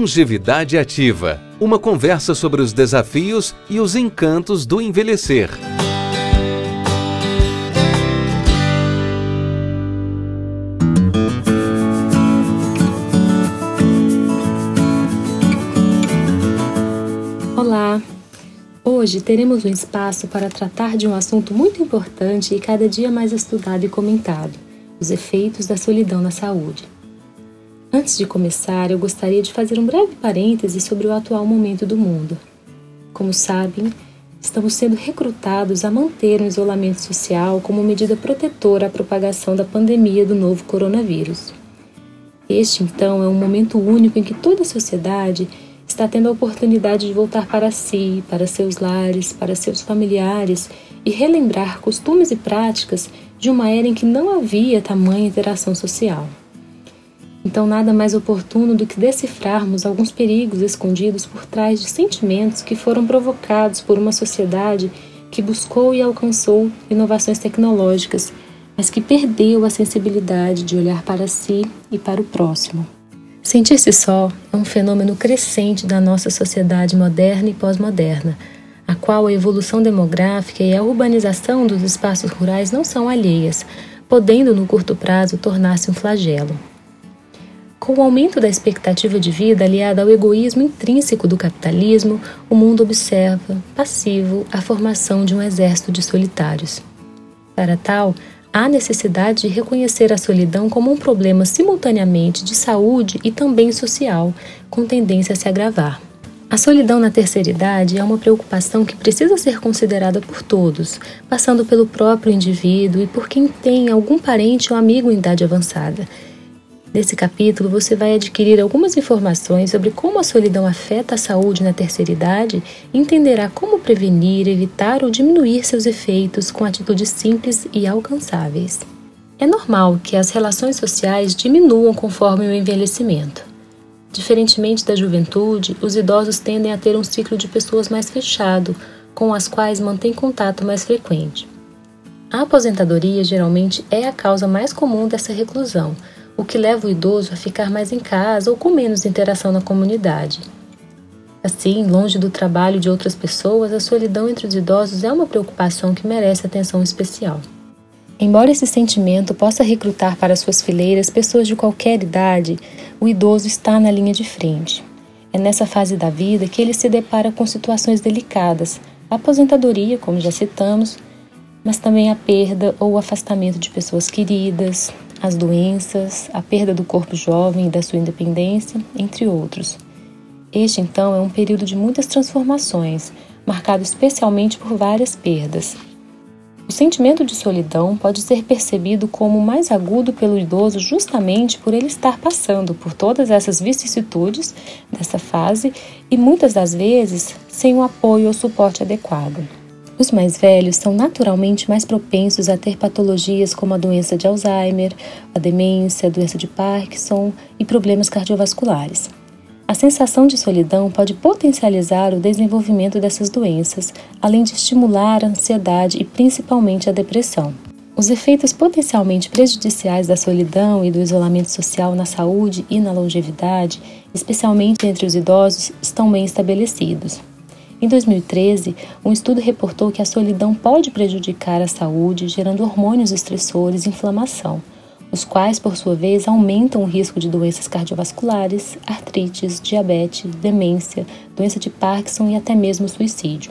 Longevidade Ativa uma conversa sobre os desafios e os encantos do envelhecer. Olá! Hoje teremos um espaço para tratar de um assunto muito importante e cada dia mais estudado e comentado: os efeitos da solidão na saúde. Antes de começar, eu gostaria de fazer um breve parêntese sobre o atual momento do mundo. Como sabem, estamos sendo recrutados a manter um isolamento social como medida protetora à propagação da pandemia do novo coronavírus. Este, então, é um momento único em que toda a sociedade está tendo a oportunidade de voltar para si, para seus lares, para seus familiares e relembrar costumes e práticas de uma era em que não havia tamanha interação social. Então, nada mais oportuno do que decifrarmos alguns perigos escondidos por trás de sentimentos que foram provocados por uma sociedade que buscou e alcançou inovações tecnológicas, mas que perdeu a sensibilidade de olhar para si e para o próximo. Sentir-se só é um fenômeno crescente da nossa sociedade moderna e pós-moderna, a qual a evolução demográfica e a urbanização dos espaços rurais não são alheias, podendo no curto prazo tornar-se um flagelo. Com o aumento da expectativa de vida aliada ao egoísmo intrínseco do capitalismo, o mundo observa, passivo, a formação de um exército de solitários. Para tal, há necessidade de reconhecer a solidão como um problema simultaneamente de saúde e também social, com tendência a se agravar. A solidão na terceira idade é uma preocupação que precisa ser considerada por todos, passando pelo próprio indivíduo e por quem tem algum parente ou amigo em idade avançada Nesse capítulo, você vai adquirir algumas informações sobre como a solidão afeta a saúde na terceira idade e entenderá como prevenir, evitar ou diminuir seus efeitos com atitudes simples e alcançáveis. É normal que as relações sociais diminuam conforme o envelhecimento. Diferentemente da juventude, os idosos tendem a ter um ciclo de pessoas mais fechado, com as quais mantêm contato mais frequente. A aposentadoria geralmente é a causa mais comum dessa reclusão o que leva o idoso a ficar mais em casa ou com menos interação na comunidade. Assim, longe do trabalho de outras pessoas, a solidão entre os idosos é uma preocupação que merece atenção especial. Embora esse sentimento possa recrutar para suas fileiras pessoas de qualquer idade, o idoso está na linha de frente. É nessa fase da vida que ele se depara com situações delicadas, a aposentadoria, como já citamos, mas também a perda ou o afastamento de pessoas queridas, as doenças, a perda do corpo jovem e da sua independência, entre outros. Este, então, é um período de muitas transformações, marcado especialmente por várias perdas. O sentimento de solidão pode ser percebido como mais agudo pelo idoso justamente por ele estar passando por todas essas vicissitudes dessa fase e muitas das vezes sem o apoio ou suporte adequado. Os mais velhos são naturalmente mais propensos a ter patologias como a doença de Alzheimer, a demência, a doença de Parkinson e problemas cardiovasculares. A sensação de solidão pode potencializar o desenvolvimento dessas doenças, além de estimular a ansiedade e principalmente a depressão. Os efeitos potencialmente prejudiciais da solidão e do isolamento social na saúde e na longevidade, especialmente entre os idosos, estão bem estabelecidos. Em 2013, um estudo reportou que a solidão pode prejudicar a saúde, gerando hormônios estressores e inflamação, os quais, por sua vez, aumentam o risco de doenças cardiovasculares, artrites, diabetes, demência, doença de Parkinson e até mesmo suicídio.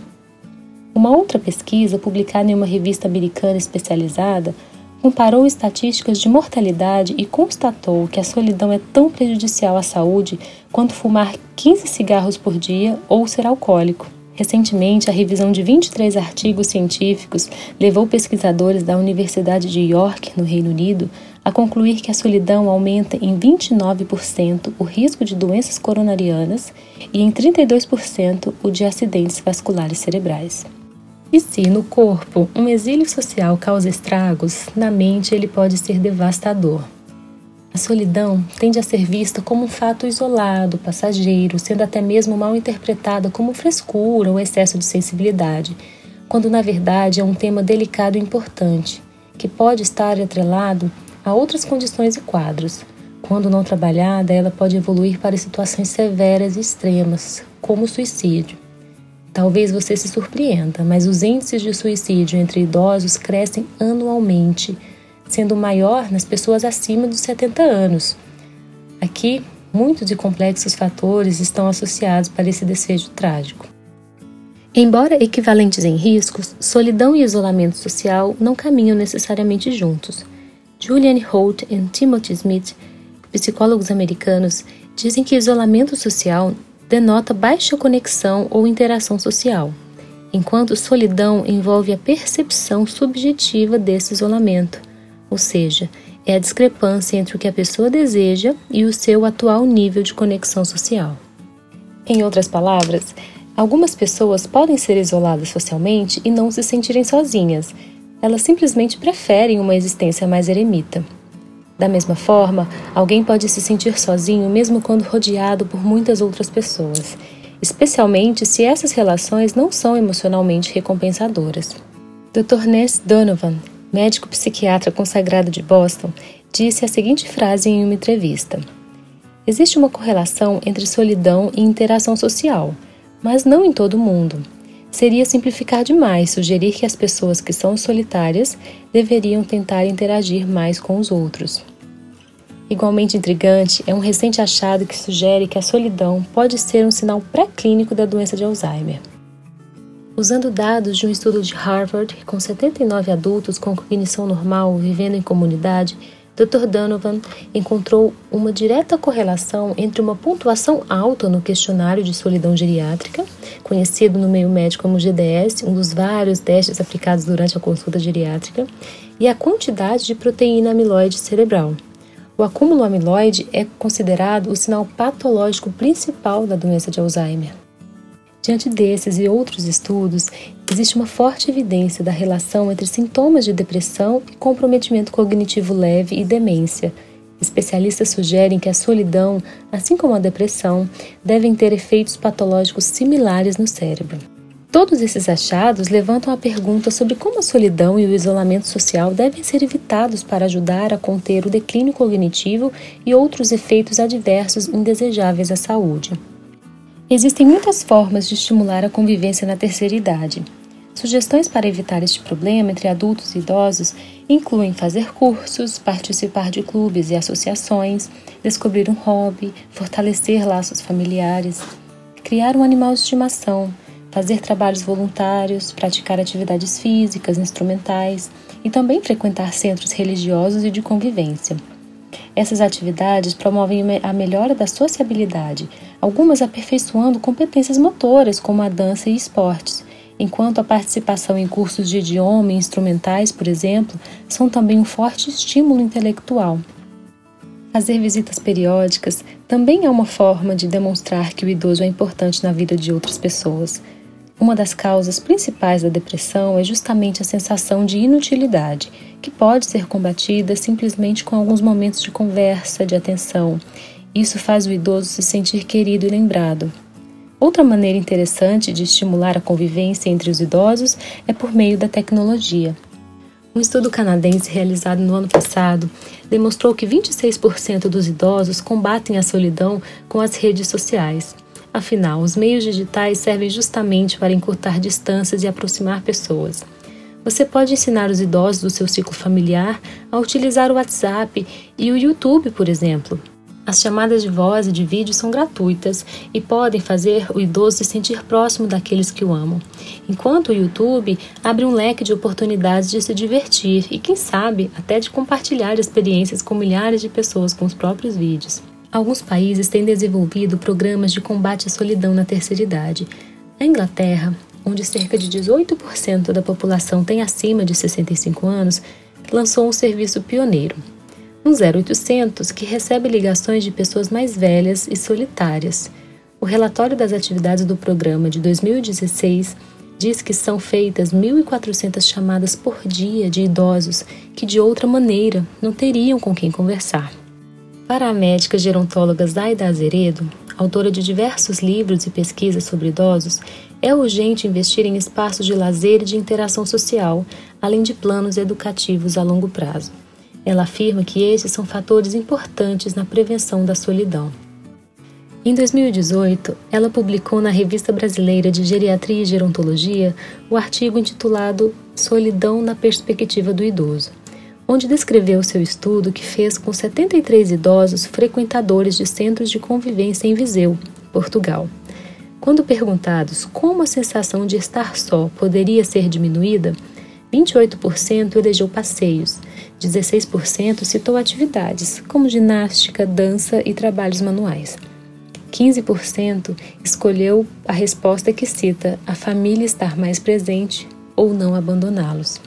Uma outra pesquisa, publicada em uma revista americana especializada, comparou estatísticas de mortalidade e constatou que a solidão é tão prejudicial à saúde quanto fumar 15 cigarros por dia ou ser alcoólico. Recentemente, a revisão de 23 artigos científicos levou pesquisadores da Universidade de York, no Reino Unido, a concluir que a solidão aumenta em 29% o risco de doenças coronarianas e em 32% o de acidentes vasculares cerebrais. E se no corpo um exílio social causa estragos, na mente ele pode ser devastador. A solidão tende a ser vista como um fato isolado, passageiro, sendo até mesmo mal interpretada como frescura ou excesso de sensibilidade, quando na verdade é um tema delicado e importante, que pode estar atrelado a outras condições e quadros, quando não trabalhada, ela pode evoluir para situações severas e extremas, como o suicídio. Talvez você se surpreenda, mas os índices de suicídio entre idosos crescem anualmente, sendo maior nas pessoas acima dos 70 anos. Aqui, muitos e complexos fatores estão associados para esse desfecho trágico. Embora equivalentes em riscos, solidão e isolamento social não caminham necessariamente juntos. Julian Holt e Timothy Smith, psicólogos americanos, dizem que isolamento social denota baixa conexão ou interação social, enquanto solidão envolve a percepção subjetiva desse isolamento, ou seja, é a discrepância entre o que a pessoa deseja e o seu atual nível de conexão social. Em outras palavras, algumas pessoas podem ser isoladas socialmente e não se sentirem sozinhas, elas simplesmente preferem uma existência mais eremita. Da mesma forma, alguém pode se sentir sozinho mesmo quando rodeado por muitas outras pessoas, especialmente se essas relações não são emocionalmente recompensadoras. Dr. Ness Donovan, médico psiquiatra consagrado de Boston, disse a seguinte frase em uma entrevista: Existe uma correlação entre solidão e interação social, mas não em todo mundo. Seria simplificar demais sugerir que as pessoas que são solitárias deveriam tentar interagir mais com os outros. Igualmente intrigante é um recente achado que sugere que a solidão pode ser um sinal pré-clínico da doença de Alzheimer. Usando dados de um estudo de Harvard com 79 adultos com cognição normal vivendo em comunidade, Dr. Donovan encontrou uma direta correlação entre uma pontuação alta no questionário de solidão geriátrica, conhecido no meio médico como GDS, um dos vários testes aplicados durante a consulta geriátrica, e a quantidade de proteína amiloide cerebral. O acúmulo amiloide é considerado o sinal patológico principal da doença de Alzheimer. Diante desses e outros estudos, existe uma forte evidência da relação entre sintomas de depressão e comprometimento cognitivo leve e demência. Especialistas sugerem que a solidão, assim como a depressão, devem ter efeitos patológicos similares no cérebro. Todos esses achados levantam a pergunta sobre como a solidão e o isolamento social devem ser evitados para ajudar a conter o declínio cognitivo e outros efeitos adversos indesejáveis à saúde. Existem muitas formas de estimular a convivência na terceira idade. Sugestões para evitar este problema entre adultos e idosos incluem fazer cursos, participar de clubes e associações, descobrir um hobby, fortalecer laços familiares, criar um animal de estimação, fazer trabalhos voluntários, praticar atividades físicas, instrumentais e também frequentar centros religiosos e de convivência. Essas atividades promovem a melhora da sociabilidade, algumas aperfeiçoando competências motoras, como a dança e esportes, enquanto a participação em cursos de idioma e instrumentais, por exemplo, são também um forte estímulo intelectual. Fazer visitas periódicas também é uma forma de demonstrar que o idoso é importante na vida de outras pessoas. Uma das causas principais da depressão é justamente a sensação de inutilidade, que pode ser combatida simplesmente com alguns momentos de conversa, de atenção. Isso faz o idoso se sentir querido e lembrado. Outra maneira interessante de estimular a convivência entre os idosos é por meio da tecnologia. Um estudo canadense realizado no ano passado demonstrou que 26% dos idosos combatem a solidão com as redes sociais. Afinal, os meios digitais servem justamente para encurtar distâncias e aproximar pessoas. Você pode ensinar os idosos do seu ciclo familiar a utilizar o WhatsApp e o YouTube, por exemplo. As chamadas de voz e de vídeo são gratuitas e podem fazer o idoso se sentir próximo daqueles que o amam, enquanto o YouTube abre um leque de oportunidades de se divertir e, quem sabe, até de compartilhar experiências com milhares de pessoas com os próprios vídeos. Alguns países têm desenvolvido programas de combate à solidão na terceira idade. Na Inglaterra, onde cerca de 18% da população tem acima de 65 anos, lançou um serviço pioneiro, um 0800 que recebe ligações de pessoas mais velhas e solitárias. O relatório das atividades do programa de 2016 diz que são feitas 1.400 chamadas por dia de idosos que, de outra maneira, não teriam com quem conversar. Para a médica gerontóloga Zaida Azeredo, autora de diversos livros e pesquisas sobre idosos, é urgente investir em espaços de lazer e de interação social, além de planos educativos a longo prazo. Ela afirma que estes são fatores importantes na prevenção da solidão. Em 2018, ela publicou na Revista Brasileira de Geriatria e Gerontologia o artigo intitulado Solidão na Perspectiva do Idoso, onde descreveu seu estudo que fez com 73 idosos frequentadores de centros de convivência em Viseu, Portugal. Quando perguntados como a sensação de estar só poderia ser diminuída, 28% elegeu passeios, 16% citou atividades, como ginástica, dança e trabalhos manuais. 15% escolheu a resposta que cita a família estar mais presente ou não abandoná-los.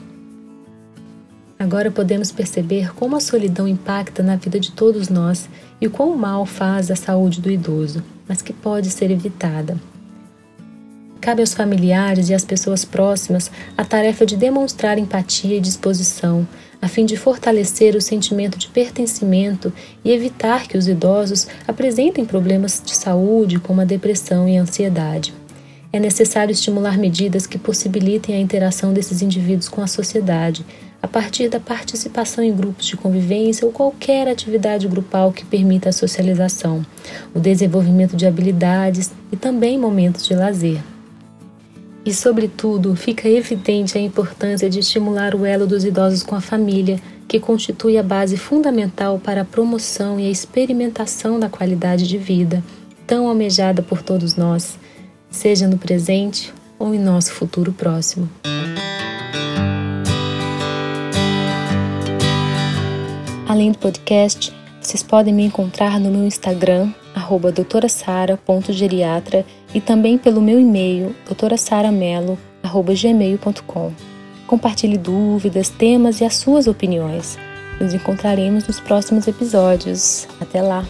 Agora podemos perceber como a solidão impacta na vida de todos nós e o quão mal faz à saúde do idoso, mas que pode ser evitada. Cabe aos familiares e às pessoas próximas a tarefa de demonstrar empatia e disposição, a fim de fortalecer o sentimento de pertencimento e evitar que os idosos apresentem problemas de saúde como a depressão e a ansiedade. É necessário estimular medidas que possibilitem a interação desses indivíduos com a sociedade, a partir da participação em grupos de convivência ou qualquer atividade grupal que permita a socialização, o desenvolvimento de habilidades e também momentos de lazer. E, sobretudo, fica evidente a importância de estimular o elo dos idosos com a família, que constitui a base fundamental para a promoção e a experimentação da qualidade de vida, tão almejada por todos nós, seja no presente ou em nosso futuro próximo. Além do podcast, vocês podem me encontrar no meu Instagram, arroba doutorasara.geriatra e também pelo meu e-mail, doutorasaramelo.gmail.com. Compartilhe dúvidas, temas e as suas opiniões. Nos encontraremos nos próximos episódios. Até lá!